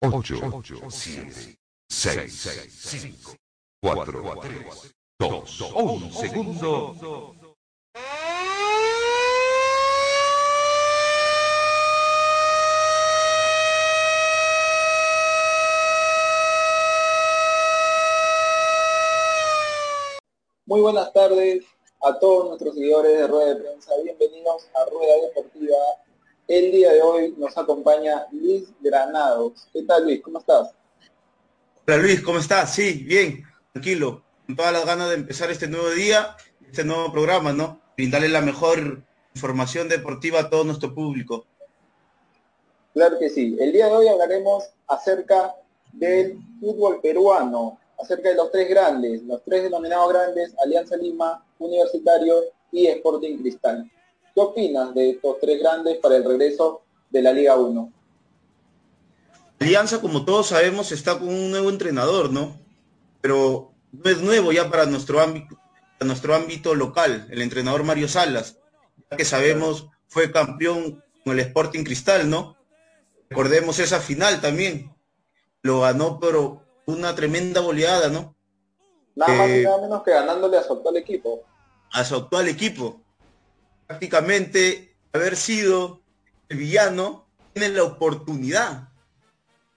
8, 7, 6, 5, 4, 3, 2, 1 segundo. Muy buenas tardes a todos nuestros seguidores de Rueda de Prensa. Bienvenidos a Rueda Deportiva. El día de hoy nos acompaña Luis Granados. ¿Qué tal Luis? ¿Cómo estás? Hola Luis, ¿cómo estás? Sí, bien, tranquilo. Con todas las ganas de empezar este nuevo día, este nuevo programa, ¿no? Brindarle la mejor información deportiva a todo nuestro público. Claro que sí. El día de hoy hablaremos acerca del fútbol peruano, acerca de los tres grandes, los tres denominados grandes, Alianza Lima, Universitario y Sporting Cristal. ¿Qué opinas de estos tres grandes para el regreso de la Liga 1? Alianza, como todos sabemos, está con un nuevo entrenador, ¿no? Pero no es nuevo ya para nuestro ámbito, para nuestro ámbito local, el entrenador Mario Salas, ya que sabemos fue campeón con el Sporting Cristal, ¿no? Recordemos esa final también. Lo ganó, pero una tremenda goleada, ¿no? Nada más y eh, nada menos que ganándole a su actual equipo. A su actual equipo. Prácticamente haber sido el villano tiene la oportunidad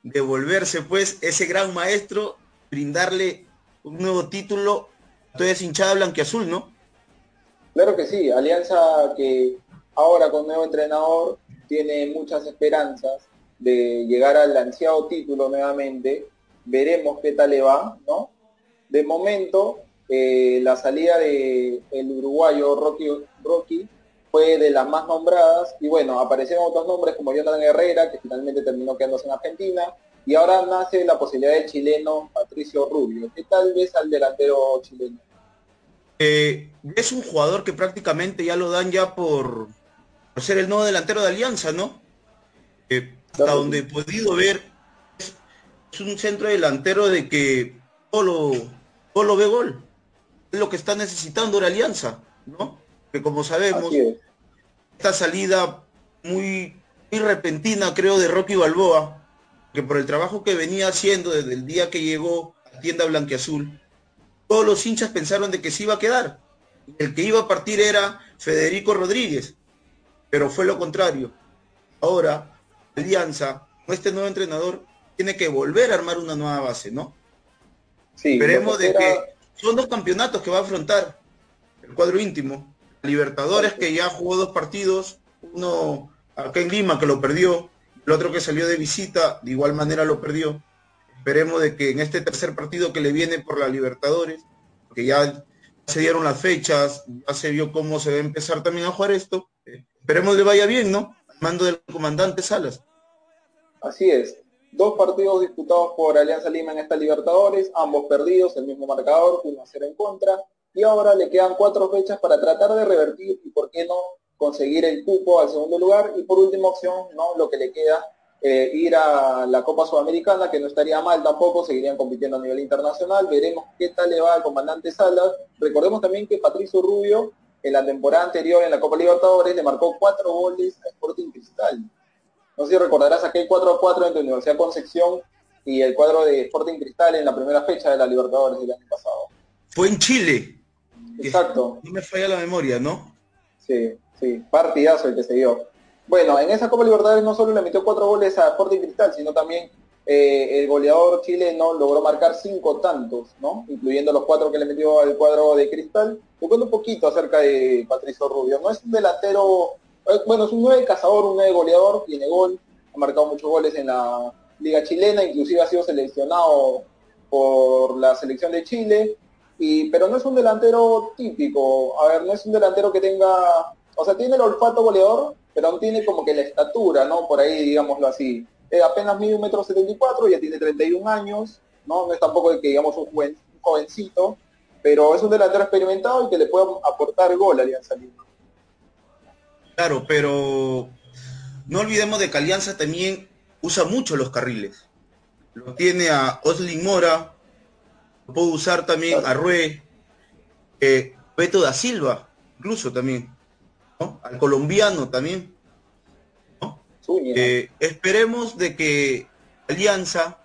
de volverse pues ese gran maestro, brindarle un nuevo título a toda esa hinchada blanqueazul, ¿no? Claro que sí, Alianza que ahora con nuevo entrenador tiene muchas esperanzas de llegar al ansiado título nuevamente veremos qué tal le va, ¿no? De momento, eh, la salida del el uruguayo Rocky, Rocky fue de las más nombradas y bueno, aparecieron otros nombres como Jonathan Herrera, que finalmente terminó quedándose en Argentina, y ahora nace la posibilidad del chileno Patricio Rubio. ¿Qué tal ves al delantero chileno? Eh, es un jugador que prácticamente ya lo dan ya por, ser el nuevo delantero de Alianza, ¿no? Eh, hasta donde he podido ver, es un centro delantero de que todo lo, ve gol. Es lo que está necesitando la alianza, ¿no? Que como sabemos, esta salida muy, muy repentina, creo, de Rocky Balboa, que por el trabajo que venía haciendo desde el día que llegó a tienda blanqueazul, todos los hinchas pensaron de que se iba a quedar. El que iba a partir era Federico Rodríguez, pero fue lo contrario. Ahora, Alianza, con este nuevo entrenador, tiene que volver a armar una nueva base, ¿no? Sí, Esperemos de que son dos campeonatos que va a afrontar el cuadro íntimo. Libertadores que ya jugó dos partidos, uno acá en Lima que lo perdió, el otro que salió de visita de igual manera lo perdió. Esperemos de que en este tercer partido que le viene por la Libertadores, que ya se dieron las fechas, ya se vio cómo se va a empezar también a jugar esto, esperemos le vaya bien, ¿no? Al mando del comandante Salas. Así es. Dos partidos disputados por Alianza Lima en esta Libertadores, ambos perdidos, el mismo marcador, 1 a 0 en contra. Y ahora le quedan cuatro fechas para tratar de revertir y, por qué no, conseguir el cupo al segundo lugar. Y por última opción, ¿no? Lo que le queda, eh, ir a la Copa Sudamericana, que no estaría mal tampoco, seguirían compitiendo a nivel internacional. Veremos qué tal le va al comandante Salas. Recordemos también que Patricio Rubio, en la temporada anterior en la Copa Libertadores, le marcó cuatro goles a Sporting Cristal. No sé si recordarás aquel 4 a 4 entre Universidad Concepción y el cuadro de Sporting Cristal en la primera fecha de la Libertadores del año pasado. Fue en Chile. Exacto. No me falla la memoria, ¿no? Sí, sí, partidazo el que se dio. Bueno, en esa Copa Libertadores no solo le metió cuatro goles a Sporting Cristal, sino también eh, el goleador chileno logró marcar cinco tantos, ¿no? Incluyendo los cuatro que le metió al cuadro de Cristal. Cuento un poquito acerca de Patricio Rubio. No es un delantero eh, bueno, es un nueve cazador, un nueve goleador, tiene gol, ha marcado muchos goles en la liga chilena, inclusive ha sido seleccionado por la selección de Chile, y, pero no es un delantero típico, a ver, no es un delantero que tenga, o sea, tiene el olfato goleador, pero no tiene como que la estatura, ¿no? Por ahí, digámoslo así. Eh, apenas mide un metro setenta y cuatro, ya tiene 31 años, ¿no? No es tampoco que digamos un, un jovencito, pero es un delantero experimentado y que le puede aportar gol a Alianza Lima. Claro, pero no olvidemos de que Alianza también usa mucho los carriles. Lo tiene a Oslin Mora, lo puede usar también a Rue, eh, Beto da Silva, incluso también, ¿no? Al colombiano también. ¿no? Eh, esperemos de que Alianza,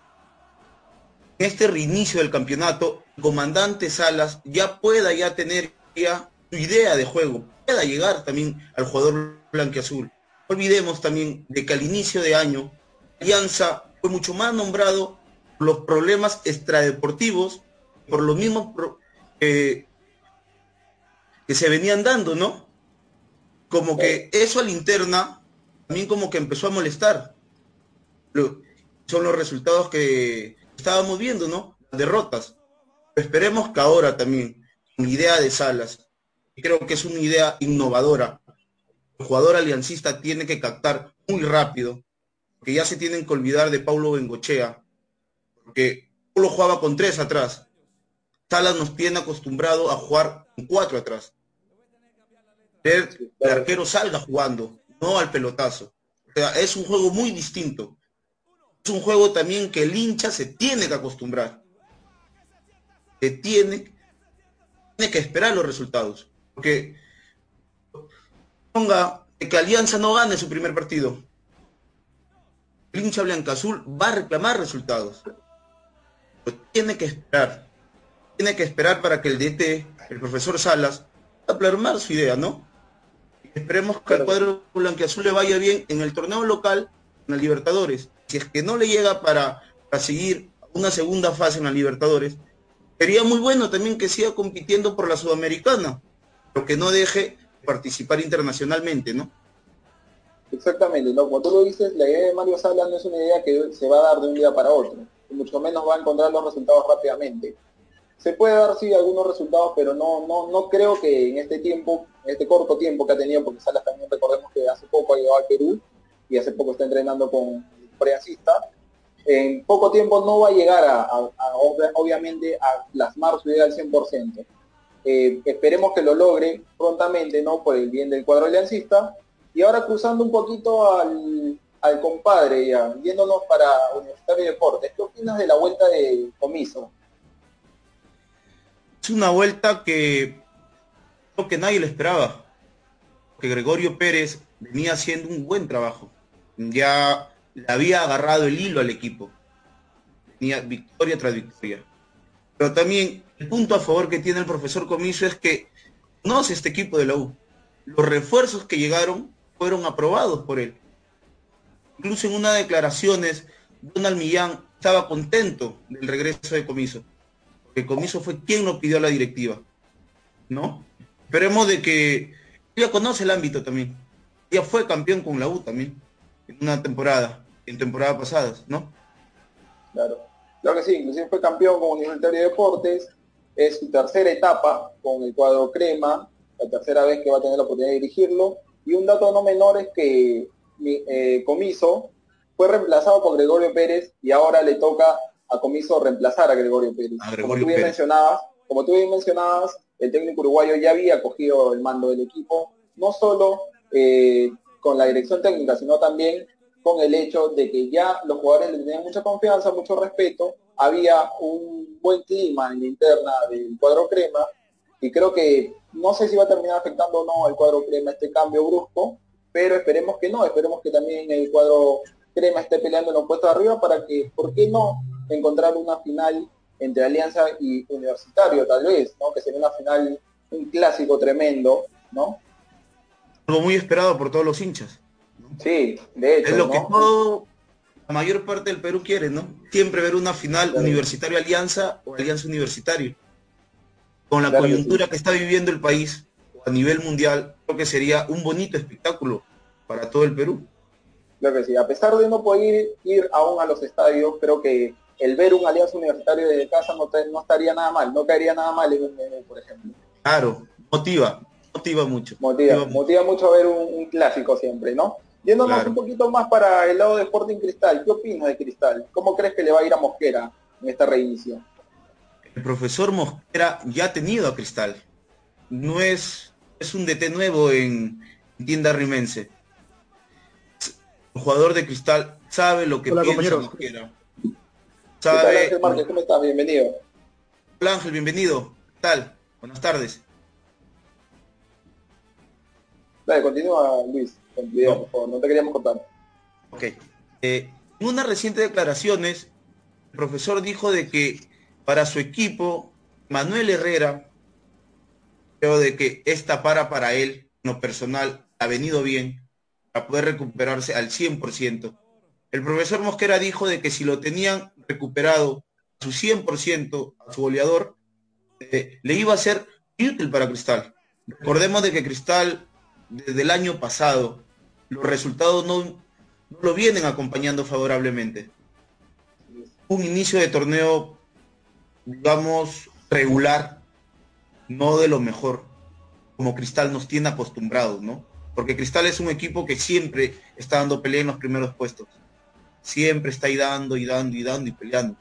en este reinicio del campeonato, el comandante Salas ya pueda ya tener ya su idea de juego, pueda llegar también al jugador blanqueazul. No olvidemos también de que al inicio de año, Alianza fue mucho más nombrado por los problemas extradeportivos, por los mismos que se venían dando, ¿no? Como que eso a la interna también como que empezó a molestar. son los resultados que estábamos viendo, ¿no? Derrotas. esperemos que ahora también, con idea de Salas, creo que es una idea innovadora, el jugador aliancista tiene que captar muy rápido, que ya se tienen que olvidar de Paulo Bengochea, porque Paulo jugaba con tres atrás. Salas nos tiene acostumbrado a jugar con cuatro atrás. El arquero salga jugando, no al pelotazo. O sea, es un juego muy distinto. Es un juego también que el hincha se tiene que acostumbrar. Se tiene, tiene que esperar los resultados. Porque ponga que Alianza no gane su primer partido. El hincha blanca azul va a reclamar resultados. tiene que esperar. Tiene que esperar para que el DT, el profesor Salas, a plasmar su idea, ¿no? Esperemos que al cuadro blanqueazul le vaya bien en el torneo local, en la Libertadores. Si es que no le llega para, seguir una segunda fase en la Libertadores, sería muy bueno también que siga compitiendo por la Sudamericana, pero que no deje participar internacionalmente, ¿no? Exactamente, ¿no? como tú lo dices, la idea de Mario Salas no es una idea que se va a dar de un día para otro, y mucho menos va a encontrar los resultados rápidamente se puede dar sí algunos resultados, pero no, no, no creo que en este tiempo, en este corto tiempo que ha tenido, porque Salas también recordemos que hace poco ha llegado al Perú y hace poco está entrenando con el preancista, en poco tiempo no va a llegar a, obviamente a plasmar su idea al 100%. Eh, esperemos que lo logre prontamente, ¿no? Por el bien del cuadro aliancista. Y ahora cruzando un poquito al, al compadre, ya, yéndonos para Universitario de Deportes, ¿qué opinas de la vuelta de Comiso? Es una vuelta que creo que nadie lo esperaba. Que Gregorio Pérez venía haciendo un buen trabajo. Ya le había agarrado el hilo al equipo. Tenía victoria tras victoria. Pero también el punto a favor que tiene el profesor Comiso es que conoce este equipo de la U. Los refuerzos que llegaron fueron aprobados por él. Incluso en una de declaraciones, Donald Millán estaba contento del regreso de Comiso que Comiso fue quien lo pidió la directiva. ¿No? Esperemos de que ella conoce el ámbito también. Ella fue campeón con la U también, en una temporada, en temporadas pasadas, ¿no? Claro, claro que sí, inclusive fue campeón con Universitario de Deportes, es su tercera etapa con el cuadro Crema, la tercera vez que va a tener la oportunidad de dirigirlo, y un dato no menor es que eh, Comiso fue reemplazado por Gregorio Pérez y ahora le toca a Comiso reemplazar a Gregorio Pérez. como tú bien mencionabas, como tú bien mencionabas, el técnico uruguayo ya había cogido el mando del equipo, no solo eh, con la dirección técnica, sino también con el hecho de que ya los jugadores le tenían mucha confianza, mucho respeto, había un buen clima en la interna del cuadro crema, y creo que no sé si va a terminar afectando o no al cuadro crema este cambio brusco, pero esperemos que no, esperemos que también el cuadro crema esté peleando en los puestos de arriba para que, ¿por qué no? Encontrar una final entre Alianza y Universitario, tal vez, ¿no? Que sería una final, un clásico tremendo, ¿no? Algo muy esperado por todos los hinchas. Sí, de hecho. Es lo que todo, la mayor parte del Perú quiere, ¿no? Siempre ver una final Universitario Alianza o Alianza Universitario. Con la coyuntura que, está viviendo el país a nivel mundial, creo que sería un bonito espectáculo para todo el Perú. Claro que sí, a pesar de no poder ir aún a los estadios, creo que el ver un alianza universitario desde casa no, no estaría nada mal, no caería nada mal en un menú, por ejemplo. Claro, motiva, motiva mucho. Motiva, motiva, mucho ver un, clásico siempre, ¿no? Yéndonos un poquito más para el lado de Sporting Cristal, ¿qué opinas de Cristal? ¿Cómo crees que le va a ir a Mosquera en esta reinicio? El profesor Mosquera ya ha tenido a Cristal. No es, es un DT nuevo en tienda rimense. El jugador de Cristal sabe lo que piensa Mosquera Ángel Márquez? ¿Cómo estás? Bienvenido. Hola Ángel, bienvenido. ¿Qué tal? Buenas tardes. Dale, continúa Luis, con por favor, no te queríamos contar. Ok. Eh, En unas recientes declaraciones, el profesor dijo de que para su equipo, Manuel Herrera, creo de que esta para para él, no personal, ha venido bien para poder recuperarse al 100%. El profesor Mosquera dijo de que si lo tenían recuperado a su 100% a su goleador, eh, le iba a ser útil para Cristal. Recordemos de que Cristal, desde el año pasado, los resultados no, no lo vienen acompañando favorablemente. Un inicio de torneo, digamos, regular, no de lo mejor, como Cristal nos tiene acostumbrados, ¿no? Porque Cristal es un equipo que siempre está dando pelea en los primeros puestos. Siempre está ahí dando y dando y dando y peleando.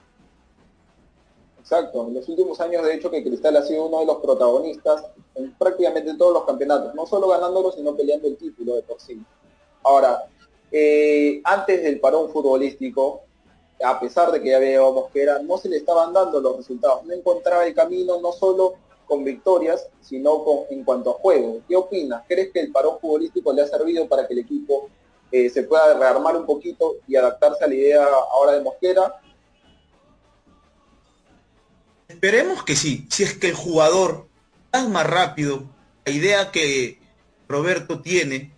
Exacto, en los últimos años de hecho que Cristal ha sido uno de los protagonistas en prácticamente todos los campeonatos, no solo ganándolo, sino peleando el título de por sí. Ahora, eh, antes del parón futbolístico, a pesar de que ya había Mosquera, no se le estaban dando los resultados, no encontraba el camino no solo con victorias, sino con, en cuanto a juego. ¿Qué opinas? ¿Crees que el parón futbolístico le ha servido para que el equipo eh, se pueda rearmar un poquito y adaptarse a la idea ahora de Mosquera? Esperemos que sí. Si es que el jugador más rápido, la idea que Roberto tiene,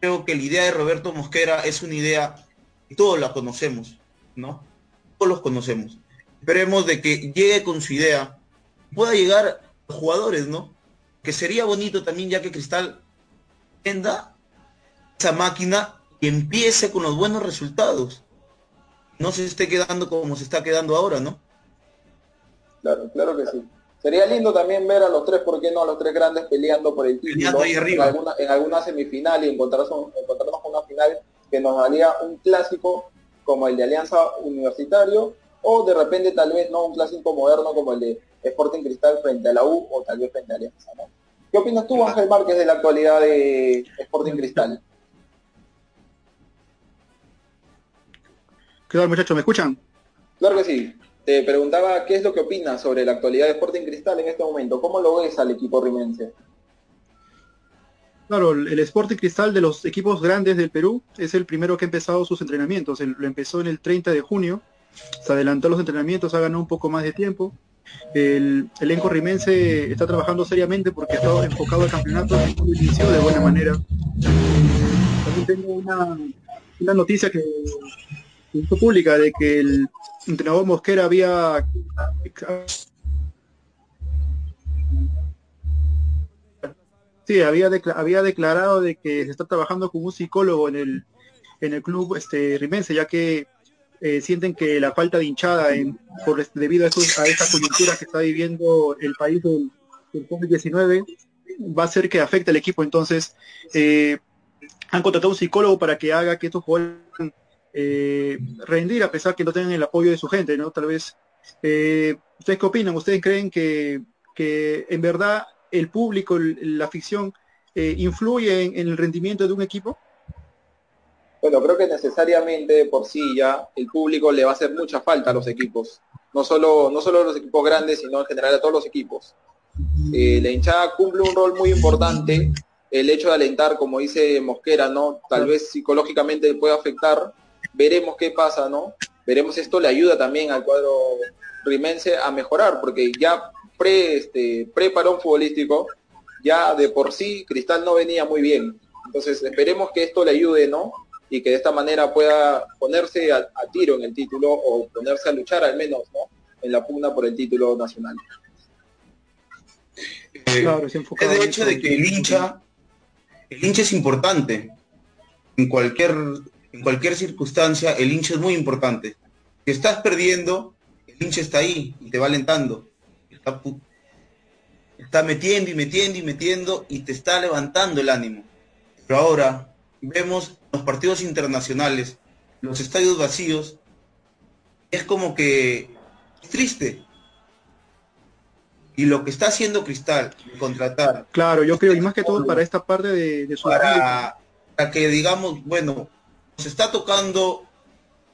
creo que la idea de Roberto Mosquera es una idea que todos la conocemos, ¿no? Todos los conocemos. Esperemos de que llegue con su idea, pueda llegar a los jugadores, ¿no? Que sería bonito también ya que Cristal venda esa máquina y empiece con los buenos resultados. No se esté quedando como se está quedando ahora, ¿no? Claro, claro que sí. Sería lindo también ver a los tres, ¿por qué no a los tres grandes peleando por el título en alguna, en alguna semifinal y encontrarnos, encontrarnos con una final que nos daría un clásico como el de Alianza Universitario o de repente tal vez no un clásico moderno como el de Sporting Cristal frente a la U o tal vez frente a Alianza. ¿Qué opinas tú, Ángel Márquez, de la actualidad de Sporting Cristal? ¿Qué tal, muchachos? ¿Me escuchan? Claro que sí. Te preguntaba qué es lo que opinas sobre la actualidad de Sporting Cristal en este momento. ¿Cómo lo ves al equipo rimense? Claro, el Sporting Cristal de los equipos grandes del Perú es el primero que ha empezado sus entrenamientos. lo empezó en el 30 de junio, se adelantó los entrenamientos, ha ganado un poco más de tiempo. El elenco rimense está trabajando seriamente porque está enfocado al campeonato y inició de buena manera. También tengo una, una noticia que pública de que el entrenador Mosquera había sí, había, había declarado de que se está trabajando con un psicólogo en el en el club este rimense ya que eh, sienten que la falta de hinchada en, por, debido a, a esta coyuntura que está viviendo el país del, COVID-19 va a hacer que afecte al equipo. Entonces eh, han contratado un psicólogo para que haga que estos jugadores eh, rendir a pesar que no tengan el apoyo de su gente, ¿no? Tal vez, eh, ¿ustedes qué opinan? ¿Ustedes creen que, que en verdad el público, la afición, eh, influye en, el rendimiento de un equipo? Bueno, creo que necesariamente por sí ya el público le va a hacer mucha falta a los equipos. No solo, no solo a los equipos grandes, sino en general a todos los equipos. la hinchada cumple un rol muy importante. El hecho de alentar, como dice Mosquera, ¿no? Tal vez psicológicamente puede afectar, veremos qué pasa, ¿no? Veremos si esto le ayuda también al cuadro rimense a mejorar, porque ya pre, este, pre parón futbolístico, ya de por sí Cristal no venía muy bien. Entonces esperemos que esto le ayude, ¿no? Y que de esta manera pueda ponerse a, tiro en el título o ponerse a luchar al menos, ¿no? En la pugna por el título nacional. Eh, de hecho de que el hincha, el hincha es importante en cualquier en cualquier circunstancia, el hincha es muy importante. Si estás perdiendo, el hincha está ahí y te va alentando. Está, metiendo y metiendo y metiendo y te está levantando el ánimo. Pero ahora vemos los partidos internacionales, los estadios vacíos, es como que es triste. Y lo que está haciendo Cristal, contratar. Claro, yo creo, y más que todo para esta parte de, su para, para que digamos, bueno, nos está tocando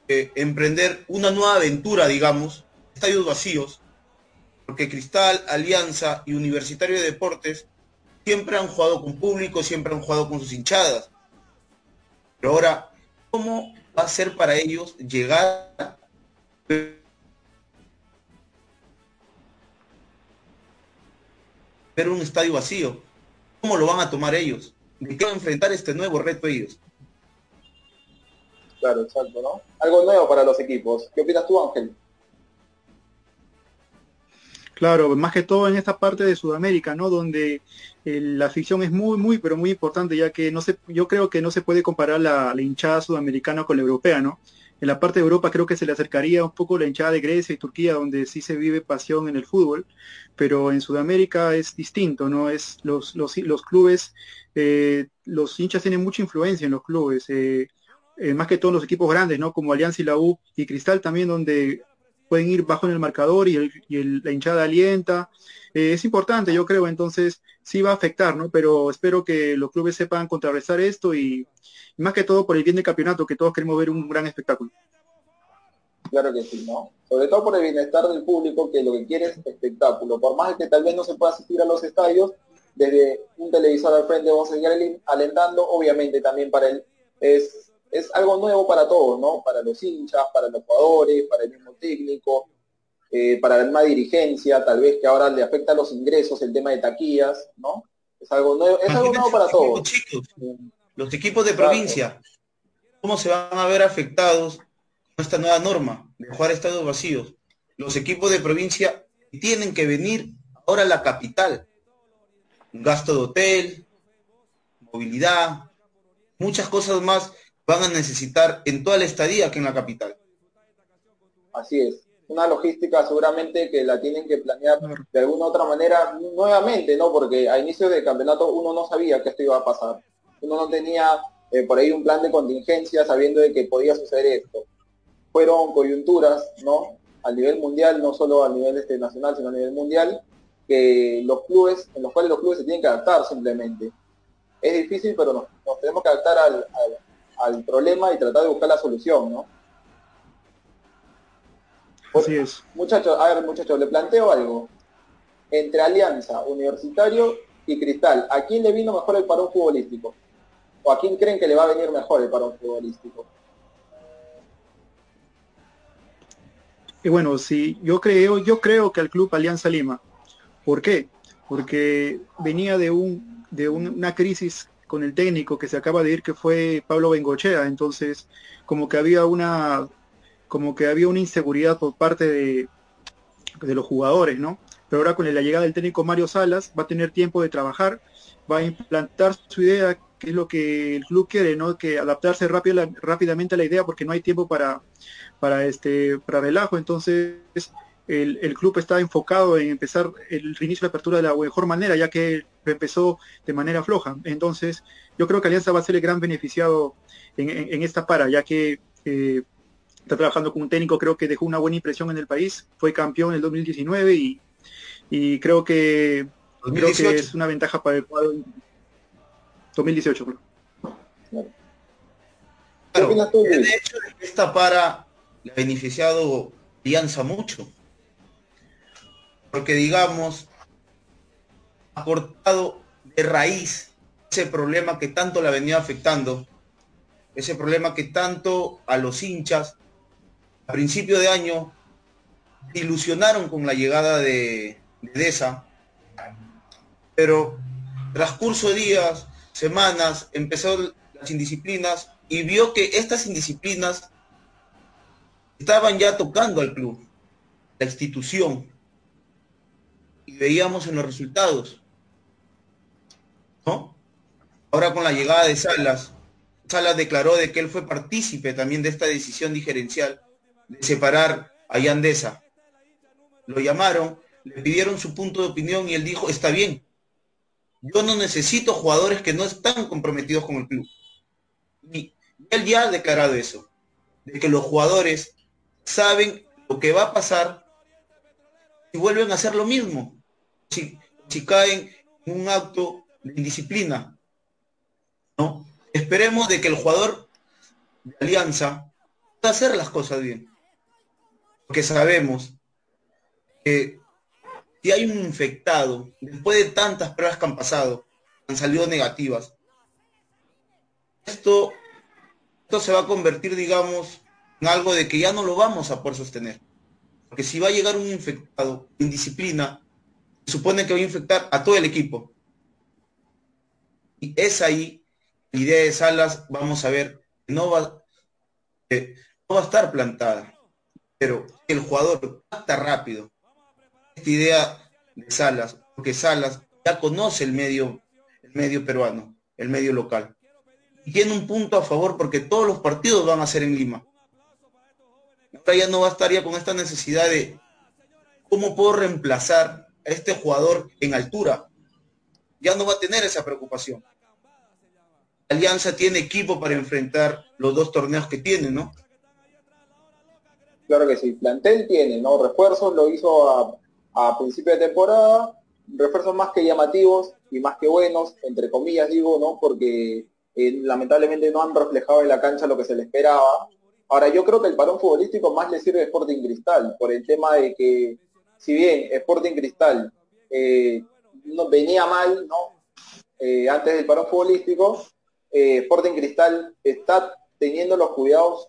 eh, emprender una nueva aventura, digamos, estadios vacíos, porque Cristal, Alianza y Universitario de Deportes siempre han jugado con público, siempre han jugado con sus hinchadas. Pero ahora, ¿cómo va a ser para ellos llegar ver un estadio vacío. ¿Cómo lo van a tomar ellos? ¿De qué van a enfrentar este nuevo reto ellos? Claro, exacto, ¿no? Algo nuevo para los equipos. ¿Qué opinas tú, Ángel? Claro, más que todo en esta parte de Sudamérica, ¿no? Donde eh, la afición es muy, muy, pero muy importante, ya que no se, yo creo que no se puede comparar la, hinchada sudamericana con la europea, ¿no? En la parte de Europa creo que se le acercaría un poco la hinchada de Grecia y Turquía, donde sí se vive pasión en el fútbol, pero en Sudamérica es distinto, ¿no? Es los, los, los clubes, eh, los hinchas tienen mucha influencia en los clubes, eh, eh, más que todos los equipos grandes, ¿no? Como Alianza y la U y Cristal también, donde pueden ir bajo en el marcador y, el, la hinchada alienta. Eh, es importante, yo creo, entonces sí va a afectar, ¿no? Pero espero que los clubes sepan contrarrestar esto y, y, más que todo por el bien del campeonato, que todos queremos ver un gran espectáculo. Claro que sí, ¿no? Sobre todo por el bienestar del público, que lo que quiere es espectáculo. Por más que tal vez no se pueda asistir a los estadios, desde un televisor al frente vamos a seguir alentando, obviamente también para él es es algo nuevo para todos, ¿no? Para los hinchas, para los jugadores, para el mismo técnico, eh, para la misma dirigencia, tal vez que ahora le afecta a los ingresos el tema de taquillas, ¿no? Es algo nuevo, es algo nuevo para todos. Chicos, los equipos de provincia, ¿cómo se van a ver afectados con esta nueva norma de jugar estadios vacíos? Los equipos de provincia tienen que venir ahora a la capital. Gasto de hotel, movilidad, muchas cosas más van a necesitar en toda la estadía que en la capital. Así es. Una logística seguramente que la tienen que planear de alguna otra manera nuevamente, ¿no? Porque a inicios del campeonato uno no sabía que esto iba a pasar. Uno no tenía eh, por ahí un plan de contingencia sabiendo de que podía suceder esto. Fueron coyunturas, ¿no? A nivel mundial, no solo a nivel este, nacional, sino a nivel mundial, que los clubes, en los cuales los clubes se tienen que adaptar simplemente. Es difícil, pero nos, nos tenemos que adaptar al, al al problema y tratar de buscar la solución, ¿no? Así es. Muchachos, a ver, muchachos, le planteo algo. Entre Alianza, Universitario y Cristal, ¿a quién le vino mejor el parón futbolístico? ¿O a quién creen que le va a venir mejor el parón futbolístico? Y bueno, sí, yo creo, yo creo que al club Alianza Lima. ¿Por qué? Porque venía de un de una crisis con el técnico que se acaba de ir que fue Pablo Bengochea. Entonces como que había una como que había una inseguridad por parte de, de los jugadores no pero ahora con la llegada del técnico Mario Salas va a tener tiempo de trabajar va a implantar su idea que es lo que el club quiere no que adaptarse rápido, rápidamente a la idea porque no hay tiempo para para este para relajo. Entonces el, el, club está enfocado en empezar el reinicio de la apertura de la mejor manera, ya que empezó de manera floja. Entonces, yo creo que Alianza va a ser el gran beneficiado en, en, en esta para, ya que eh, está trabajando con un técnico, creo que dejó una buena impresión en el país, fue campeón en el 2019 y, y creo que 2018. creo que es una ventaja para el cuadro 2018. Creo. Claro, de hecho, esta para le ha beneficiado Alianza mucho porque digamos, ha cortado de raíz ese problema que tanto la venía afectando, ese problema que tanto a los hinchas a principio de año ilusionaron con la llegada de, de Deza, pero transcurso días, semanas, empezó las indisciplinas y vio que estas indisciplinas estaban ya tocando al club, la institución, y veíamos en los resultados. Ahora con la llegada de Salas, Salas declaró de que él fue partícipe también de esta decisión diferencial de separar a Yandesa. Lo llamaron, le pidieron su punto de opinión y él dijo, está bien, yo no necesito jugadores que no están comprometidos con el club. Y él ya ha declarado eso, de que los jugadores saben lo que va a pasar y vuelven a hacer lo mismo. Si, si caen en un acto de indisciplina. ¿no? Esperemos de que el jugador de Alianza pueda hacer las cosas bien. Porque sabemos que si hay un infectado, después de tantas pruebas que han pasado, han salido negativas, esto esto se va a convertir, digamos, en algo de que ya no lo vamos a poder sostener. Porque si va a llegar un infectado, indisciplina, supone que va a infectar a todo el equipo. Y es ahí, idea de Salas, vamos a ver, no va, eh, no va a estar plantada. Pero el jugador está rápido. Esta idea de Salas, porque Salas ya conoce el medio, medio peruano, el medio local. Y tiene un punto a favor porque todos los partidos van a ser en Lima. Ahora ya no va a estar ya con esta necesidad de cómo puedo reemplazar a este jugador en altura. Ya no va a tener esa preocupación. Alianza tiene equipo para enfrentar los dos torneos que tiene, ¿no? Claro que sí, plantel tiene, ¿no? Refuerzos lo hizo a, principio de temporada, refuerzos más que llamativos y más que buenos, entre comillas digo, ¿no? Porque eh, lamentablemente no han reflejado en la cancha lo que se le esperaba. Ahora, yo creo que el parón futbolístico más le sirve a Sporting Cristal, por el tema de que, si bien Sporting Cristal eh, no, venía mal, ¿no? Eh, antes del parón futbolístico, Sporting Cristal está teniendo los cuidados,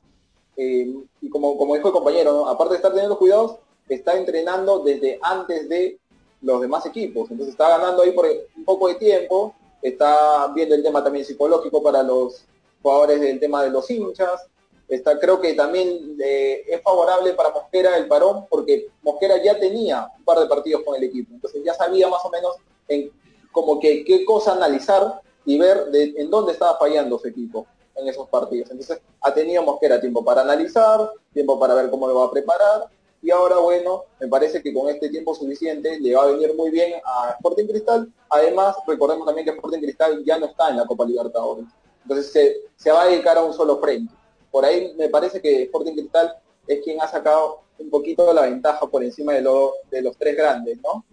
y como, como dijo el compañero, aparte de estar teniendo los cuidados, está entrenando desde antes de los demás equipos. Entonces está ganando ahí por un poco de tiempo, está viendo el tema también psicológico para los jugadores del tema de los hinchas. Está, creo que también eh, es favorable para Mosquera el parón porque Mosquera ya tenía un par de partidos con el equipo, entonces ya sabía más o menos en como que qué cosa analizar y ver en dónde estaba fallando su equipo en esos partidos. Entonces ha tenido Mosquera tiempo para analizar, tiempo para ver cómo lo va a preparar y ahora, bueno, me parece que con este tiempo suficiente le va a venir muy bien a Sporting Cristal. Además, recordemos también que Sporting Cristal ya no está en la Copa Libertadores. Entonces se, va a dedicar a un solo frente. Por ahí me parece que Sporting Cristal es quien ha sacado un poquito la ventaja por encima de, de los tres grandes, ¿no?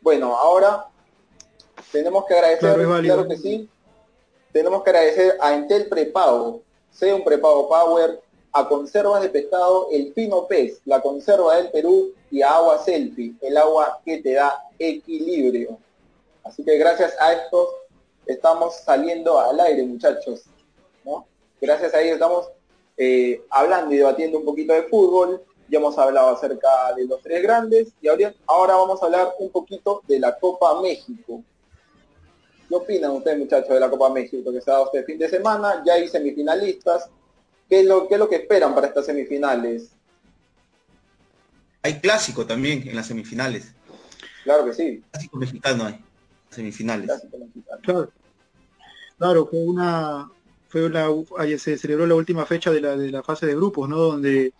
Bueno, ahora tenemos que agradecer, claro, que sí, tenemos que agradecer a Entel Prepago, sea un prepago Power, a conservas de pescado El Fino Pez, la conserva del Perú, y a Agua Selfie, el agua que te da equilibrio. Así que gracias a estos estamos saliendo al aire, muchachos. Gracias a ellos estamos eh, hablando y debatiendo un poquito de fútbol. Ya hemos hablado acerca de los tres grandes y ahora, ahora vamos a hablar un poquito de la Copa México. ¿Qué opinan ustedes, muchachos, de la Copa México que se ha dado este fin de semana? Ya hay semifinalistas, ¿Qué es, lo, ¿Qué es lo que esperan para estas semifinales? Hay clásico también en las semifinales. Claro que sí. Clásico mexicano hay, semifinales. Claro. claro, fue una, fue una, se celebró la última fecha de la, de la fase de grupos, ¿no? Donde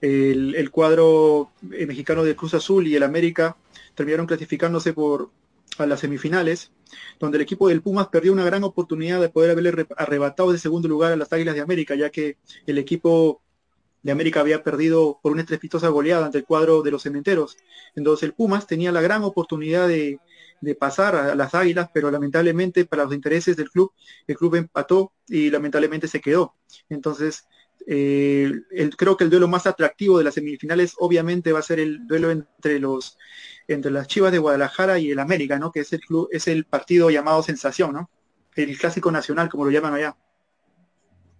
el, el cuadro eh, mexicano de Cruz Azul y el América terminaron clasificándose por a las semifinales, donde el equipo del Pumas perdió una gran oportunidad de poder haberle arrebatado de segundo lugar a las Águilas de América, ya que el equipo de América había perdido por una estrepitosa goleada ante el cuadro de los cementeros. Entonces el Pumas tenía la gran oportunidad de, pasar a las Águilas, pero lamentablemente para los intereses del club, el club empató y lamentablemente se quedó. Entonces, eh, creo que el duelo más atractivo de las semifinales obviamente va a ser el duelo entre los entre las Chivas de Guadalajara y el América, ¿no? Que es el club, es el partido llamado sensación, ¿no? El clásico nacional, como lo llaman allá.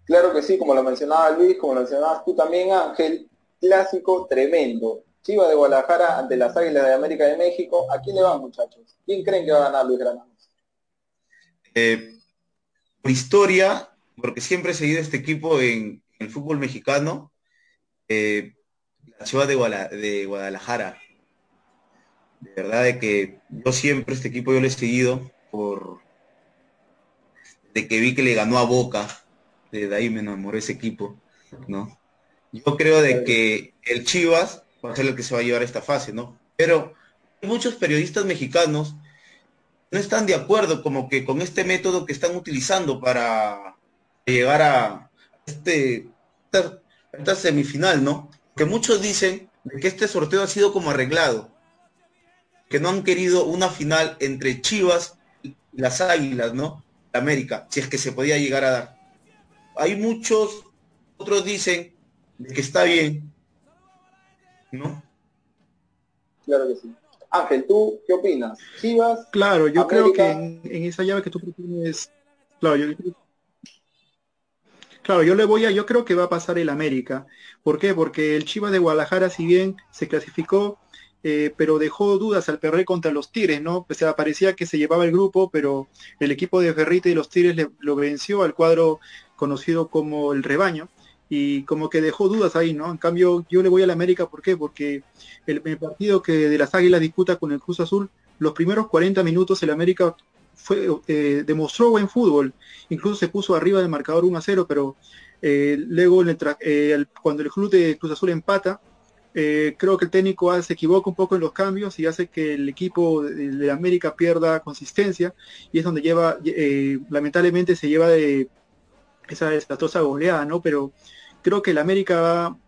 Claro que sí, como lo mencionaba Luis, como lo mencionabas tú también, Ángel, clásico tremendo. Chivas de Guadalajara ante las Águilas de América de México. ¿A quién le van, muchachos? ¿Quién creen que va a ganar Luis Granados? Eh, por historia, porque siempre he seguido este equipo en, el fútbol mexicano, eh, la Chivas de, de Guadalajara de verdad de que yo siempre este equipo yo lo he seguido por de que vi que le ganó a Boca, de ahí me enamoré ese equipo, ¿no? Yo creo de que el Chivas va a ser el que se va a llevar esta fase, ¿no? Pero muchos periodistas mexicanos no están de acuerdo como que con este método que están utilizando para llegar a este esta, semifinal, ¿no? Que muchos dicen que este sorteo ha sido como arreglado que no han querido una final entre Chivas y las Águilas, ¿no? América, si es que se podía llegar a dar. Hay muchos, otros dicen que está bien, ¿no? Claro que sí. Ángel, ¿tú qué opinas? Chivas. Claro, yo creo que en, esa llave que tú propones, claro, yo Claro, yo le voy a, yo creo que va a pasar el América. ¿Por qué? Porque el Chivas de Guadalajara, si bien se clasificó, eh, pero dejó dudas al perder contra los Tigres, ¿no? O sea, parecía que se llevaba el grupo, pero el equipo de Ferrite y los Tigres lo venció al cuadro conocido como el rebaño y como que dejó dudas ahí, ¿no? En cambio, yo le voy al América, ¿por qué? Porque el, partido que de las Águilas disputa con el Cruz Azul, los primeros 40 minutos el América fue, eh, demostró buen fútbol, incluso se puso arriba del marcador 1 a 0, pero eh, luego el, eh, cuando el club de Cruz Azul empata, eh, creo que el técnico se equivoca un poco en los cambios y hace que el equipo de, América pierda consistencia y es donde lleva, eh, lamentablemente se lleva de esa desastrosa goleada, ¿no? Pero creo que el América va,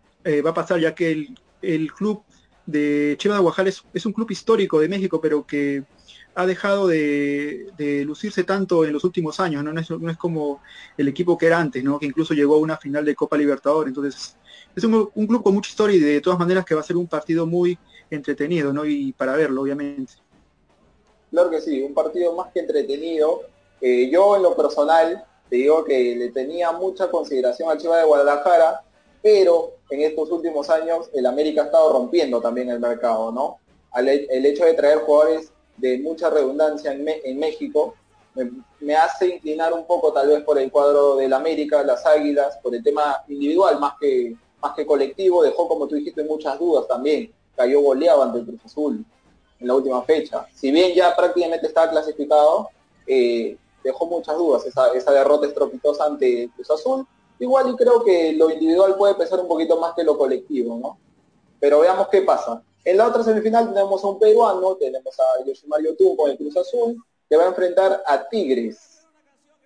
va a pasar ya que el, el club de Chivas de Guajal es, es, un club histórico de México, pero que ha dejado de, lucirse tanto en los últimos años, ¿no? Es, no es como el equipo que era antes, ¿no? Que incluso llegó a una final de Copa Libertadores. Entonces, es un, un, club con mucha historia y de todas maneras que va a ser un partido muy entretenido, ¿no? Y para verlo, obviamente. Claro que sí, un partido más que entretenido. Eh, yo en lo personal te digo que le tenía mucha consideración al Chivas de Guadalajara, pero en estos últimos años el América ha estado rompiendo también el mercado, ¿no? El hecho de traer jugadores de mucha redundancia en, me, en México me, hace inclinar un poco tal vez por el cuadro del América, las Águilas, por el tema individual más que, más que colectivo, dejó como tú dijiste muchas dudas también, cayó goleado ante el Cruz Azul en la última fecha. Si bien ya prácticamente estaba clasificado, eh, dejó muchas dudas esa, esa derrota estrepitosa ante Cruz Azul. Igual yo creo que lo individual puede pesar un poquito más que lo colectivo, ¿no? Pero veamos qué pasa. En la otra semifinal tenemos a un peruano, tenemos a Yoshimar Yotun con el Cruz Azul, que va a enfrentar a Tigres.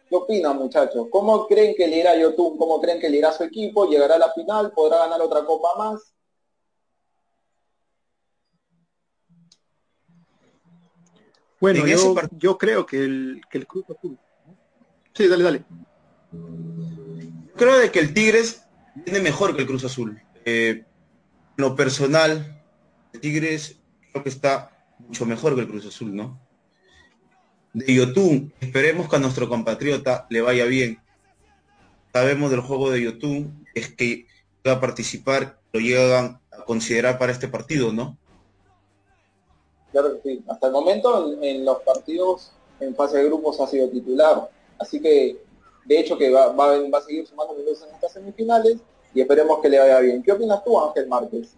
¿Qué opinan, muchachos? ¿Cómo creen que le irá Yotun? ¿Cómo creen que le irá su equipo? ¿Llegará a la final? ¿Podrá ganar otra copa más? Bueno, yo, yo, creo que el, que el Cruz Azul. Sí, dale, dale. Creo de que el Tigres viene mejor que el Cruz Azul. Eh, lo personal, Tigres creo que está mucho mejor que el Cruz Azul, ¿no? De Yotun, esperemos que a nuestro compatriota le vaya bien. Sabemos del juego de Yotun, es que va a participar, lo llegan a considerar para este partido, ¿no? Claro que sí. Hasta el momento en, los partidos en fase de grupos ha sido titular. Así que, de hecho, que va, va, va a seguir sumando minutos en estas semifinales y esperemos que le vaya bien. ¿Qué opinas tú, Ángel Márquez?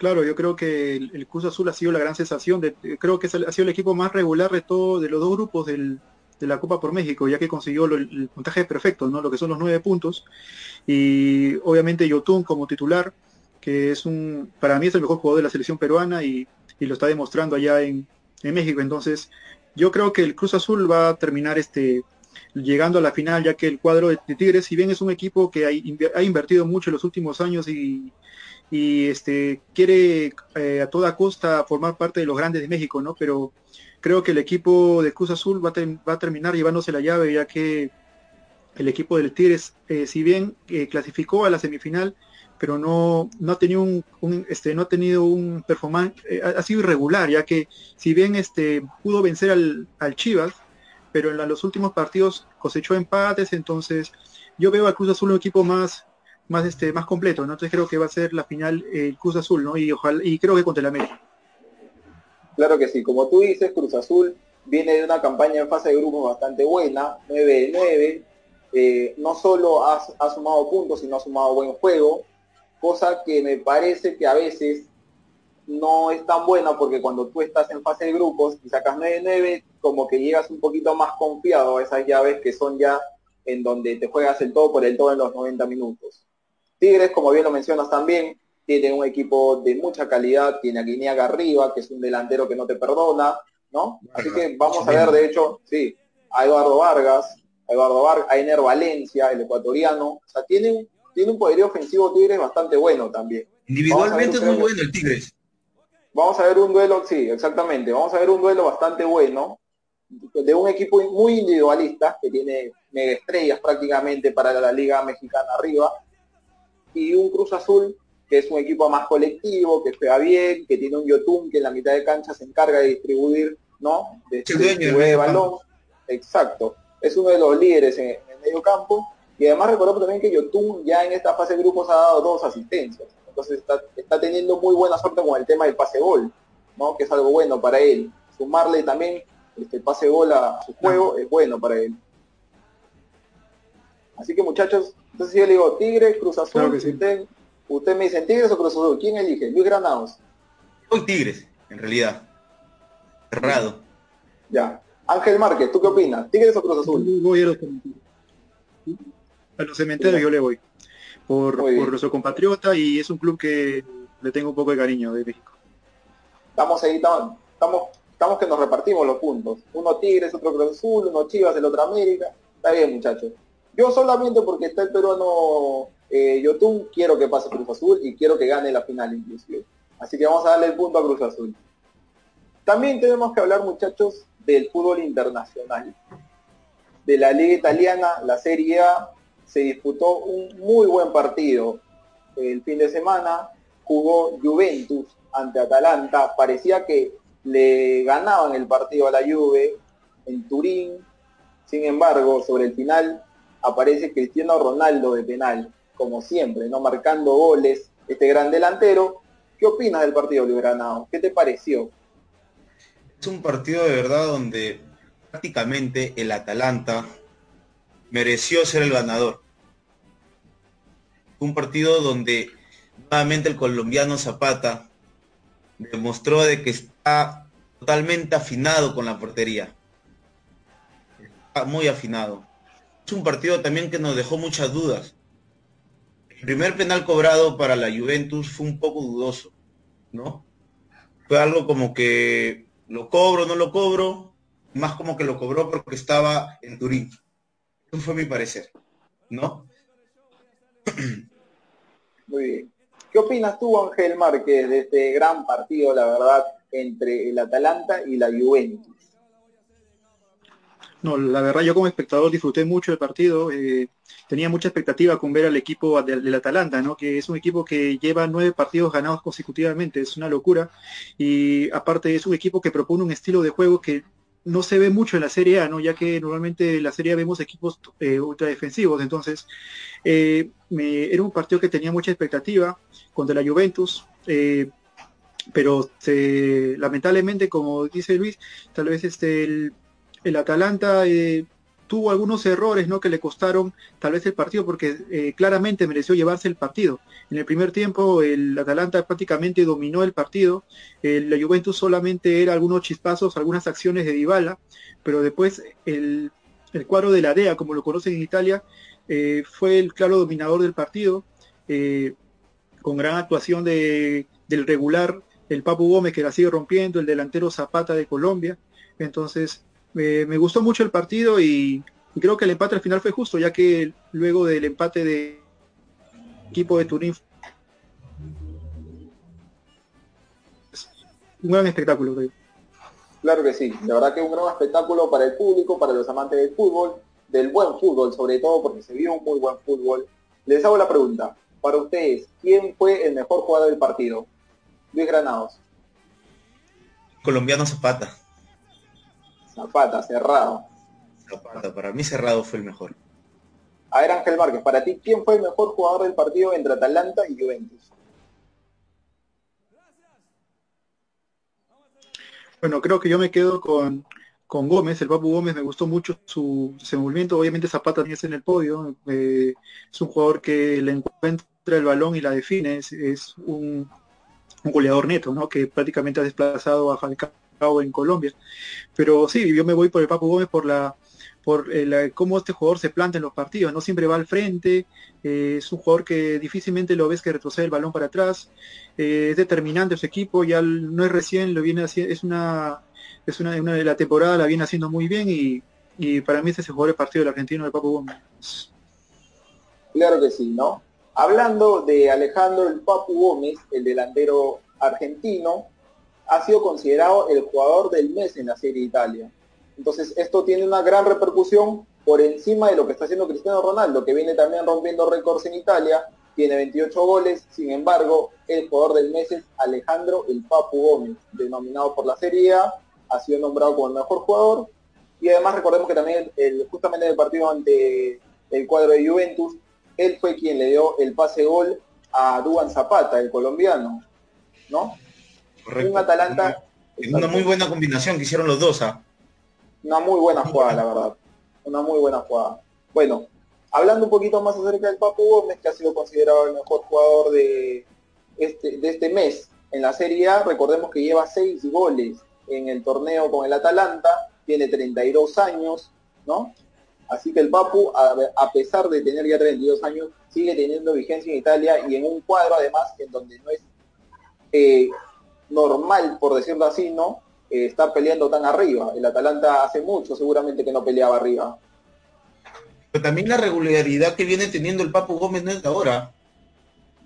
Claro, yo creo que el, Cruz Azul ha sido la gran sensación. De, creo que ha sido el equipo más regular de todo, de los dos grupos del, de la Copa por México, ya que consiguió lo, el puntaje perfecto, ¿no? Lo que son los nueve puntos. Y obviamente Yotun como titular, que es un, para mí es el mejor jugador de la selección peruana y, y lo está demostrando allá en, México. Entonces, yo creo que el Cruz Azul va a terminar este llegando a la final, ya que el cuadro de Tigres, si bien es un equipo que ha, ha invertido mucho en los últimos años y, y este quiere eh, a toda costa formar parte de los grandes de México, ¿no? Pero creo que el equipo de Cruz Azul va a, va a terminar llevándose la llave, ya que el equipo del Tigres, eh, si bien eh, clasificó a la semifinal, pero no, no ha tenido un, un, este, no ha tenido un performance, eh, ha sido irregular, ya que si bien este pudo vencer al, al Chivas, pero en la, los últimos partidos cosechó empates, entonces yo veo a Cruz Azul un equipo más, más este, más completo. Entonces creo que va a ser la final el eh, Cruz Azul, ¿no? Y ojalá, y creo que contra el América. Claro que sí, como tú dices, Cruz Azul viene de una campaña en fase de grupos bastante buena, 9 de 9, eh, no solo ha, ha, sumado puntos, sino ha sumado buen juego, cosa que me parece que a veces no es tan buena porque cuando tú estás en fase de grupos y sacas 9-9, como que llegas un poquito más confiado a esas llaves que son ya en donde te juegas el todo por el todo en los 90 minutos. Tigres, como bien lo mencionas también, tiene un equipo de mucha calidad, tiene a Guineaga arriba, que es un delantero que no te perdona, ¿no? Así que vamos a ver, de hecho, sí, a Eduardo Vargas, a Eduardo Vargas, a Ener Valencia, el ecuatoriano, o sea, tiene tiene un poderío ofensivo Tigres bastante bueno también. Individualmente es muy bueno el Tigres. Vamos a ver un duelo, sí, exactamente. Vamos a ver un duelo bastante bueno de un equipo muy individualista que tiene mega estrellas prácticamente para la Liga Mexicana arriba y un Cruz Azul que es un equipo más colectivo, que juega bien, que tiene un Yotun que en la mitad de cancha se encarga de distribuir, ¿no? De, de, de balón. Exacto. es uno de los líderes en, el medio campo. Y además recordemos también que Yotun ya en esta fase de grupos ha dado dos asistencias. Entonces está, teniendo muy buena suerte con el tema del pase gol, ¿no? que es algo bueno para él. Sumarle también este pase gol a su juego es bueno para él. Así que muchachos, entonces yo le digo Tigres, Cruz Azul, usted, usted me dice Tigres o Cruz Azul, ¿quién elige? Luis Granados. Hoy Tigres, en realidad. Cerrado. Ya. Ángel Márquez, ¿tú qué opinas? ¿Tigres o Cruz Azul? Voy a los cementerios. A los cementerios yo le voy. Por, por nuestro compatriota y es un club que le tengo un poco de cariño de México. Estamos ahí, estamos, estamos, que nos repartimos los puntos. Uno Tigres, otro Cruz Azul, uno Chivas, el otro América. Está bien, muchachos. Yo solamente porque está el peruano eh, Yotun, quiero que pase Cruz Azul y quiero que gane la final inclusive. Así que vamos a darle el punto a Cruz Azul. También tenemos que hablar, muchachos, del fútbol internacional. De la Liga Italiana, la Serie A, se disputó un muy buen partido. El fin de semana jugó Juventus ante Atalanta. Parecía que le ganaban el partido a la Juve en Turín. Sin embargo, sobre el final aparece Cristiano Ronaldo de penal, como siempre, no marcando goles, este gran delantero. ¿Qué opinas del partido, Granado? ¿Qué te pareció? Es un partido de verdad donde prácticamente el Atalanta mereció ser el ganador. Un partido donde nuevamente el colombiano Zapata demostró de que está totalmente afinado con la portería. Está muy afinado. Es un partido también que nos dejó muchas dudas. El primer penal cobrado para la Juventus fue un poco dudoso, ¿no? Fue algo como que lo cobro, no lo cobro, más como que lo cobró porque estaba en Turín. Eso fue mi parecer, ¿no? Muy bien. ¿Qué opinas tú, Ángel Márquez, de este gran partido, la verdad, entre el Atalanta y la Juventus? No, la verdad yo como espectador disfruté mucho del partido. Eh, tenía mucha expectativa con ver al equipo del, Atalanta, ¿no? Que es un equipo que lleva nueve partidos ganados consecutivamente, es una locura. Y aparte es un equipo que propone un estilo de juego que no se ve mucho en la Serie A, ¿no? Ya que normalmente en la Serie A vemos equipos eh, ultra defensivos. Entonces, eh, era un partido que tenía mucha expectativa contra la Juventus. pero lamentablemente, como dice Luis, tal vez este el, el Atalanta eh, tuvo algunos errores ¿no? que le costaron tal vez el partido porque eh, claramente mereció llevarse el partido. En el primer tiempo el Atalanta prácticamente dominó el partido, la Juventus solamente era algunos chispazos, algunas acciones de Dybala, pero después el, cuadro de la DEA, como lo conocen en Italia, eh, fue el claro dominador del partido, con gran actuación de, del regular, el Papu Gómez que la sigue rompiendo, el delantero Zapata de Colombia. Entonces, me gustó mucho el partido y, creo que el empate al final fue justo, ya que luego del empate de equipo de Turín un gran espectáculo. Claro que sí, la verdad que un gran espectáculo para el público, para los amantes del fútbol, del buen fútbol sobre todo, porque se vio un muy buen fútbol. Les hago la pregunta, para ustedes, ¿quién fue el mejor jugador del partido? Luis Granados. Colombiano Zapata. Zapata, cerrado. Zapata, para mí cerrado fue el mejor. A ver, Ángel Márquez, para ti, ¿quién fue el mejor jugador del partido entre Atalanta y Juventus? Bueno, creo que yo me quedo con, con Gómez, el Papu Gómez me gustó mucho su desenvolvimiento, obviamente Zapata también es en el podio, eh, es un jugador que le encuentra el balón y la define, es, un, un, goleador neto, ¿no? que prácticamente ha desplazado a Falcao en Colombia. Pero sí, yo me voy por el Papu Gómez por la por el, cómo este jugador se planta en los partidos, no siempre va al frente, eh, es un jugador que difícilmente lo ves que retrocede el balón para atrás, eh, es determinante su equipo, ya no es recién, lo viene haciendo, es una, es una, de la temporada la viene haciendo muy bien y, y para mí es ese jugador partido del argentino del Papu Gómez. Claro que sí, ¿no? Hablando de Alejandro el Papu Gómez, el delantero argentino, ha sido considerado el jugador del mes en la Serie Italia. Entonces, esto tiene una gran repercusión por encima de lo que está haciendo Cristiano Ronaldo, que viene también rompiendo récords en Italia, tiene 28 goles, sin embargo, el jugador del mes es Alejandro el Papu Gómez, denominado por la Serie A, ha sido nombrado como el mejor jugador, Y además recordemos que también el, justamente en el partido ante el cuadro de Juventus, él fue quien le dio el pase gol a Duan Zapata, el colombiano, ¿no? Correcto. Un Atalanta... Es una muy buena combinación que hicieron los dos, ¿ah? Una muy buena jugada, la verdad. Una muy buena jugada. Bueno, hablando un poquito más acerca del Papu Gómez, que ha sido considerado el mejor jugador de este, de este mes en la Serie A, recordemos que lleva seis goles en el torneo con el Atalanta, tiene 32 años, ¿no? Así que el Papu, a, pesar de tener ya 32 años, sigue teniendo vigencia en Italia y en un cuadro además en donde no es eh, normal, por decirlo así, ¿no? Eh, estar peleando tan arriba. El Atalanta hace mucho seguramente que no peleaba arriba. Pero también la regularidad que viene teniendo el Papu Gómez no es de ahora.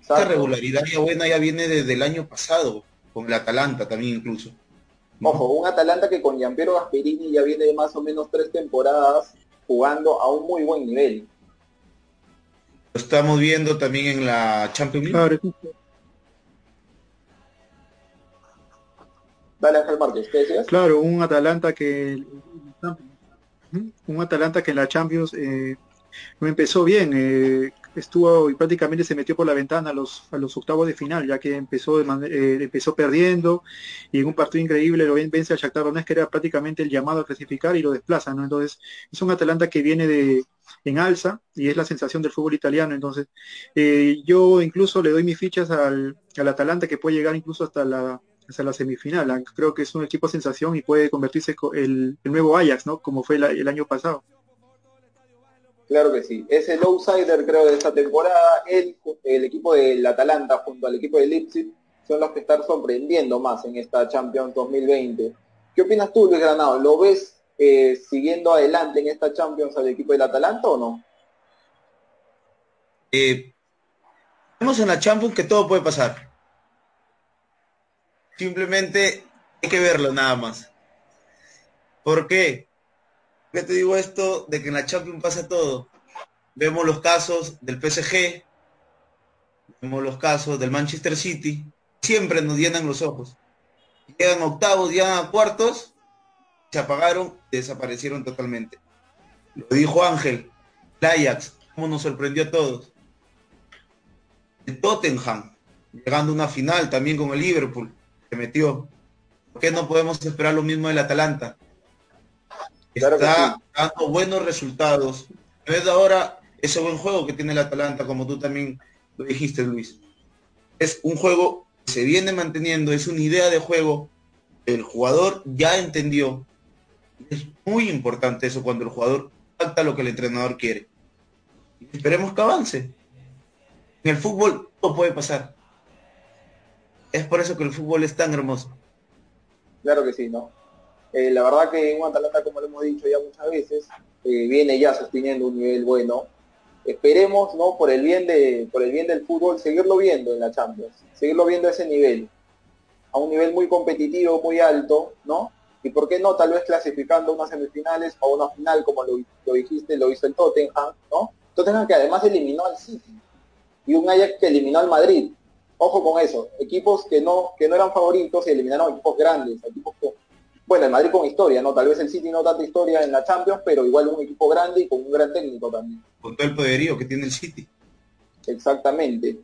Esta regularidad ya buena ya viene desde el año pasado, con el Atalanta también incluso. Ojo, un Atalanta que con Giampiero Gasperini ya viene de más o menos tres temporadas jugando a un muy buen nivel. Lo estamos viendo también en la Champions League. Claro, un Atalanta que un Atalanta que en la Champions eh, no empezó bien, eh, estuvo y prácticamente se metió por la ventana a los, a los octavos de final, ya que empezó, eh, empezó perdiendo y en un partido increíble lo vence al Shakhtar Donetsk, que era prácticamente el llamado a clasificar y lo desplaza, ¿no? Entonces, es un Atalanta que viene de en alza y es la sensación del fútbol italiano. Entonces, eh, yo incluso le doy mis fichas al, al Atalanta que puede llegar incluso hasta la hasta la semifinal. Creo que es un equipo sensación y puede convertirse el, el nuevo Ajax, ¿no? Como fue el año pasado. Claro que sí. Es el outsider, creo, de esta temporada. El, el equipo del Atalanta junto al equipo del Leipzig son los que están sorprendiendo más en esta Champions 2020. ¿Qué opinas tú, Luis Granado? ¿Lo ves eh, siguiendo adelante en esta Champions al equipo del Atalanta o no? Eh, vemos en la Champions que todo puede pasar. Simplemente hay que verlo nada más. ¿Por qué? te digo esto de que en la Champions pasa todo? Vemos los casos del PSG, vemos los casos del Manchester City, siempre nos llenan los ojos. Llegan octavos, llegan a cuartos, se apagaron, desaparecieron totalmente. Lo dijo Ángel, el Ajax, cómo nos sorprendió a todos. El Tottenham, llegando a una final también con el Liverpool, se metió. ¿Por qué no podemos esperar lo mismo del Atalanta? está dando buenos resultados. No es ahora ese buen juego que tiene el Atalanta, como tú también lo dijiste, Luis. Es un juego que se viene manteniendo, es una idea de juego. El jugador ya entendió. Es muy importante eso cuando el jugador falta lo que el entrenador quiere. esperemos que avance. En el fútbol todo puede pasar. Es por eso que el fútbol es tan hermoso. Claro que sí, ¿no? Eh, la verdad que un Atalanta, como lo hemos dicho ya muchas veces, eh, viene ya sosteniendo un nivel bueno. Esperemos, ¿no? Por el bien de, por el bien del fútbol, seguirlo viendo en la Champions, seguirlo viendo a ese nivel, a un nivel muy competitivo, muy alto, ¿no? Y por qué no, tal vez clasificando unas semifinales o una final, como lo, lo dijiste, lo hizo el Tottenham, ¿no? Tottenham que además eliminó al City y un Ajax que eliminó al Madrid. Ojo con eso, equipos que no, que no eran favoritos y eliminaron equipos grandes, equipos que bueno, el Madrid con historia, ¿no? Tal vez el City no tanta historia en la Champions, pero igual un equipo grande y con un gran técnico también. Con todo el poderío que tiene el City. Exactamente.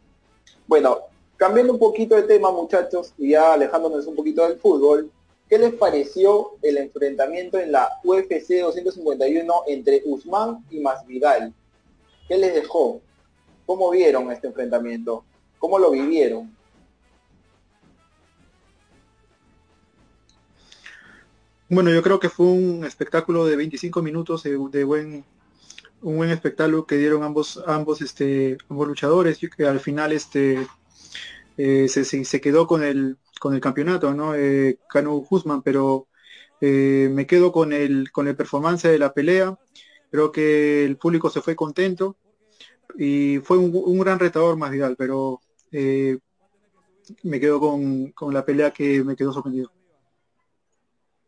Bueno, cambiando un poquito de tema, muchachos, y ya alejándonos un poquito del fútbol, ¿qué les pareció el enfrentamiento en la UFC 251 entre Usman y Masvidal? ¿Qué les dejó? ¿Cómo vieron este enfrentamiento? ¿Cómo lo vivieron? Bueno, yo creo que fue un espectáculo de 25 minutos de, buen un buen espectáculo que dieron ambos ambos este ambos luchadores que al final este eh, se, quedó con el con el campeonato no eh, Cano Guzmán pero eh, me quedo con el con el performance de la pelea creo que el público se fue contento y fue un, gran retador más Vidal pero eh, me quedo con, con la pelea que me quedó sorprendido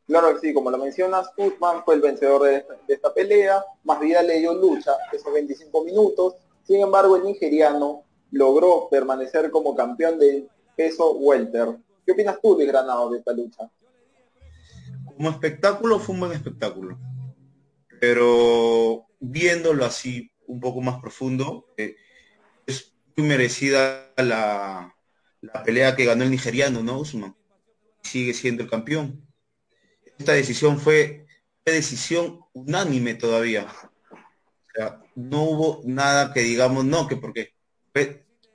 Claro que sí, como lo mencionas, Usman fue el vencedor de esta, pelea, más Vidal le dio lucha esos 25 minutos, sin embargo el nigeriano logró permanecer como campeón del peso welter. ¿Qué opinas tú de Granado de esta lucha? Como espectáculo fue un buen espectáculo. pero viéndolo así un poco más profundo, eh, muy merecida la, la, pelea que ganó el nigeriano, ¿no? Usman. Sigue siendo el campeón. Esta decisión fue decisión unánime todavía. No hubo nada que digamos no, que porque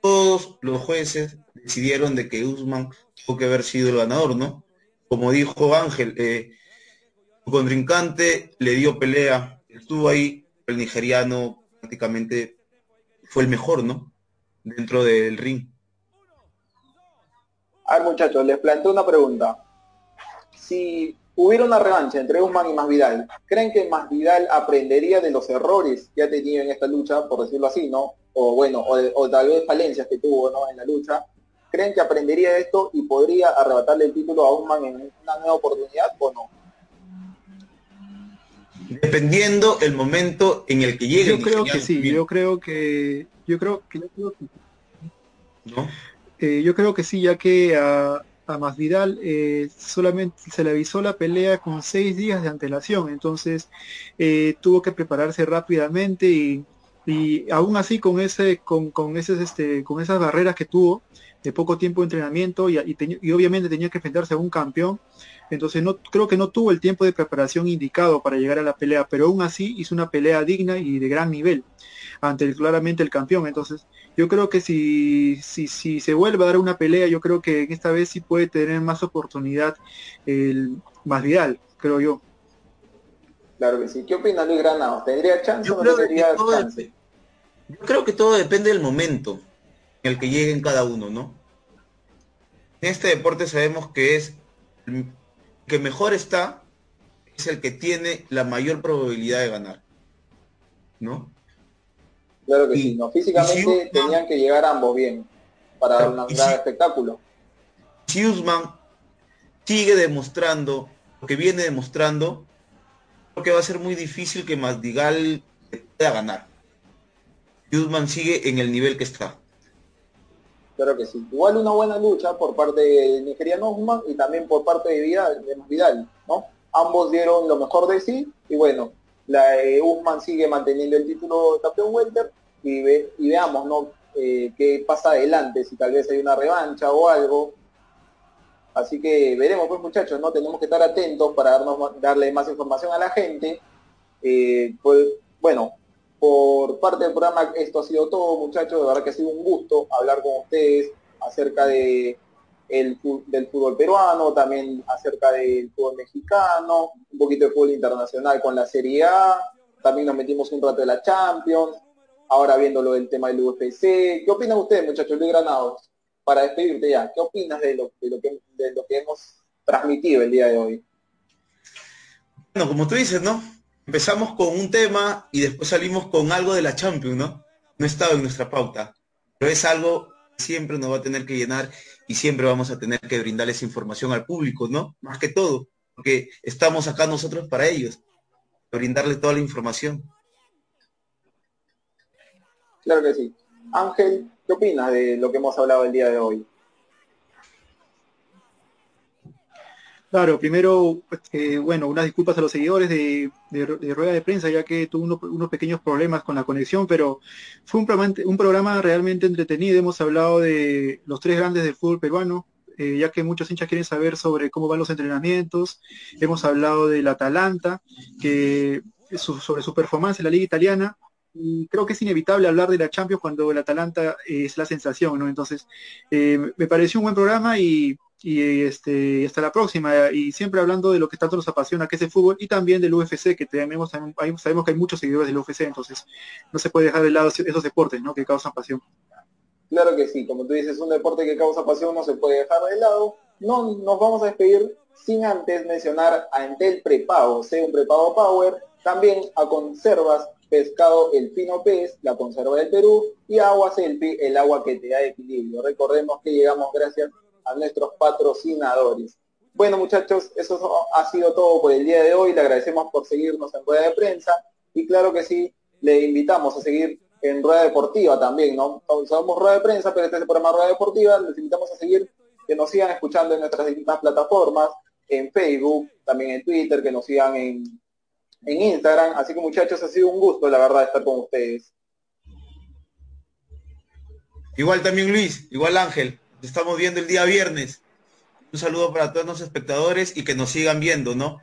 todos los jueces decidieron de que Usman tuvo que haber sido el ganador, ¿no? Como dijo Ángel, eh, su contrincante le dio pelea, estuvo ahí, el nigeriano prácticamente fue el mejor, ¿no? Dentro del ring. A ver, muchachos, les planteo una pregunta. Si hubiera una revancha entre Usman y Masvidal, ¿creen que Masvidal aprendería de los errores que ha tenido en esta lucha, por decirlo así, ¿no? O bueno, o, tal vez falencias que tuvo ¿no? en la lucha. ¿Creen que aprendería esto y podría arrebatarle el título a Usman en una nueva oportunidad o no? dependiendo el momento en el que llegue. Yo creo que sí, yo creo que, yo creo que, Eh, yo creo que sí, ya que a, a Masvidal eh, solamente se le avisó la pelea con seis días de antelación, entonces eh, tuvo que prepararse rápidamente y, y aún así con ese, con, con ese, este, con esas barreras que tuvo de poco tiempo de entrenamiento y, y, y obviamente tenía que enfrentarse a un campeón, entonces no creo que no tuvo el tiempo de preparación indicado para llegar a la pelea, pero aún así hizo una pelea digna y de gran nivel ante claramente el campeón. Entonces yo creo que si, si, si se vuelve a dar una pelea, yo creo que esta vez sí puede tener más oportunidad el más Vidal, creo yo. Claro que sí. ¿Qué opina Luis Granado? ¿Tendría chance o no tendría chance? Yo creo que todo depende del momento en el que lleguen cada uno, ¿no? En este deporte sabemos que es que mejor está es el que tiene la mayor probabilidad de ganar. ¿No? Claro que sí, ¿no? Físicamente tenían que llegar ambos bien para dar un gran espectáculo. Si Usman sigue demostrando lo que viene demostrando, creo que va a ser muy difícil que Masdigal pueda ganar. Usman sigue en el nivel que está. Claro que sí. Igual una buena lucha por parte de nigeriano Usman y también por parte de Vidal, de Vidal, ¿no? Ambos dieron lo mejor de sí y bueno, la Usman sigue manteniendo el título de campeón welter y, ve, y veamos, ¿no? Eh, qué pasa adelante, si tal vez hay una revancha o algo. Así que veremos, pues muchachos, ¿no? Tenemos que estar atentos para darnos, darle más información a la gente. Eh, pues, bueno, por parte del programa, esto ha sido todo, muchachos. De verdad que ha sido un gusto hablar con ustedes acerca de el, del fútbol peruano, también acerca del fútbol mexicano, un poquito de fútbol internacional con la Serie A, también nos metimos un rato de la Champions, ahora viendo lo del tema del UFC. ¿Qué opinan ustedes, muchachos, Luis Granados? Para despedirte ya, ¿qué opinas de lo, de lo que hemos transmitido el día de hoy? Bueno, como tú dices, ¿no? Empezamos con un tema y después salimos con algo de la Champions, ¿no? No estaba en nuestra pauta, pero es algo que siempre nos va a tener que llenar y siempre vamos a tener que brindarles información al público, ¿no? Más que todo, porque estamos acá nosotros para ellos, brindarles toda la información. Claro que sí. Ángel, ¿qué opinas de lo que hemos hablado el día de hoy? Claro, primero, eh, bueno, unas disculpas a los seguidores de, Rueda de Prensa, ya que tuvo unos pequeños problemas con la conexión, pero fue un programa, realmente entretenido. Hemos hablado de los tres grandes del fútbol peruano, eh, ya que muchos hinchas quieren saber sobre cómo van los entrenamientos. Hemos hablado del Atalanta, que sobre su performance en la liga italiana, y creo que es inevitable hablar de la Champions cuando el Atalanta es la sensación, ¿no? Entonces, eh, me pareció un buen programa y y este hasta la próxima y siempre hablando de lo que tanto nos apasiona que es el fútbol y también del UFC que tenemos sabemos que hay muchos seguidores del UFC entonces no se puede dejar de lado esos deportes ¿no? que causan pasión claro que sí como tú dices un deporte que causa pasión no se puede dejar de lado no nos vamos a despedir sin antes mencionar a Entel Prepago sea un prepago Power también a Conservas Pescado El Fino Pez, la conserva del Perú y Agua Selfie, el agua que te da equilibrio. Recordemos que llegamos gracias a nuestros patrocinadores. Bueno muchachos, eso ha sido todo por el día de hoy. Le agradecemos por seguirnos en Rueda de Prensa y claro que sí, le invitamos a seguir en Rueda Deportiva también, ¿no? Somos Rueda de Prensa, pero este es el programa Rueda Deportiva. Les invitamos a seguir, que nos sigan escuchando en nuestras distintas plataformas, en Facebook, también en Twitter, que nos sigan en, en Instagram. Así que muchachos, ha sido un gusto, la verdad, estar con ustedes. Igual también Luis, igual Ángel, estamos viendo el día viernes. Un saludo para todos los espectadores y que nos sigan viendo, ¿no?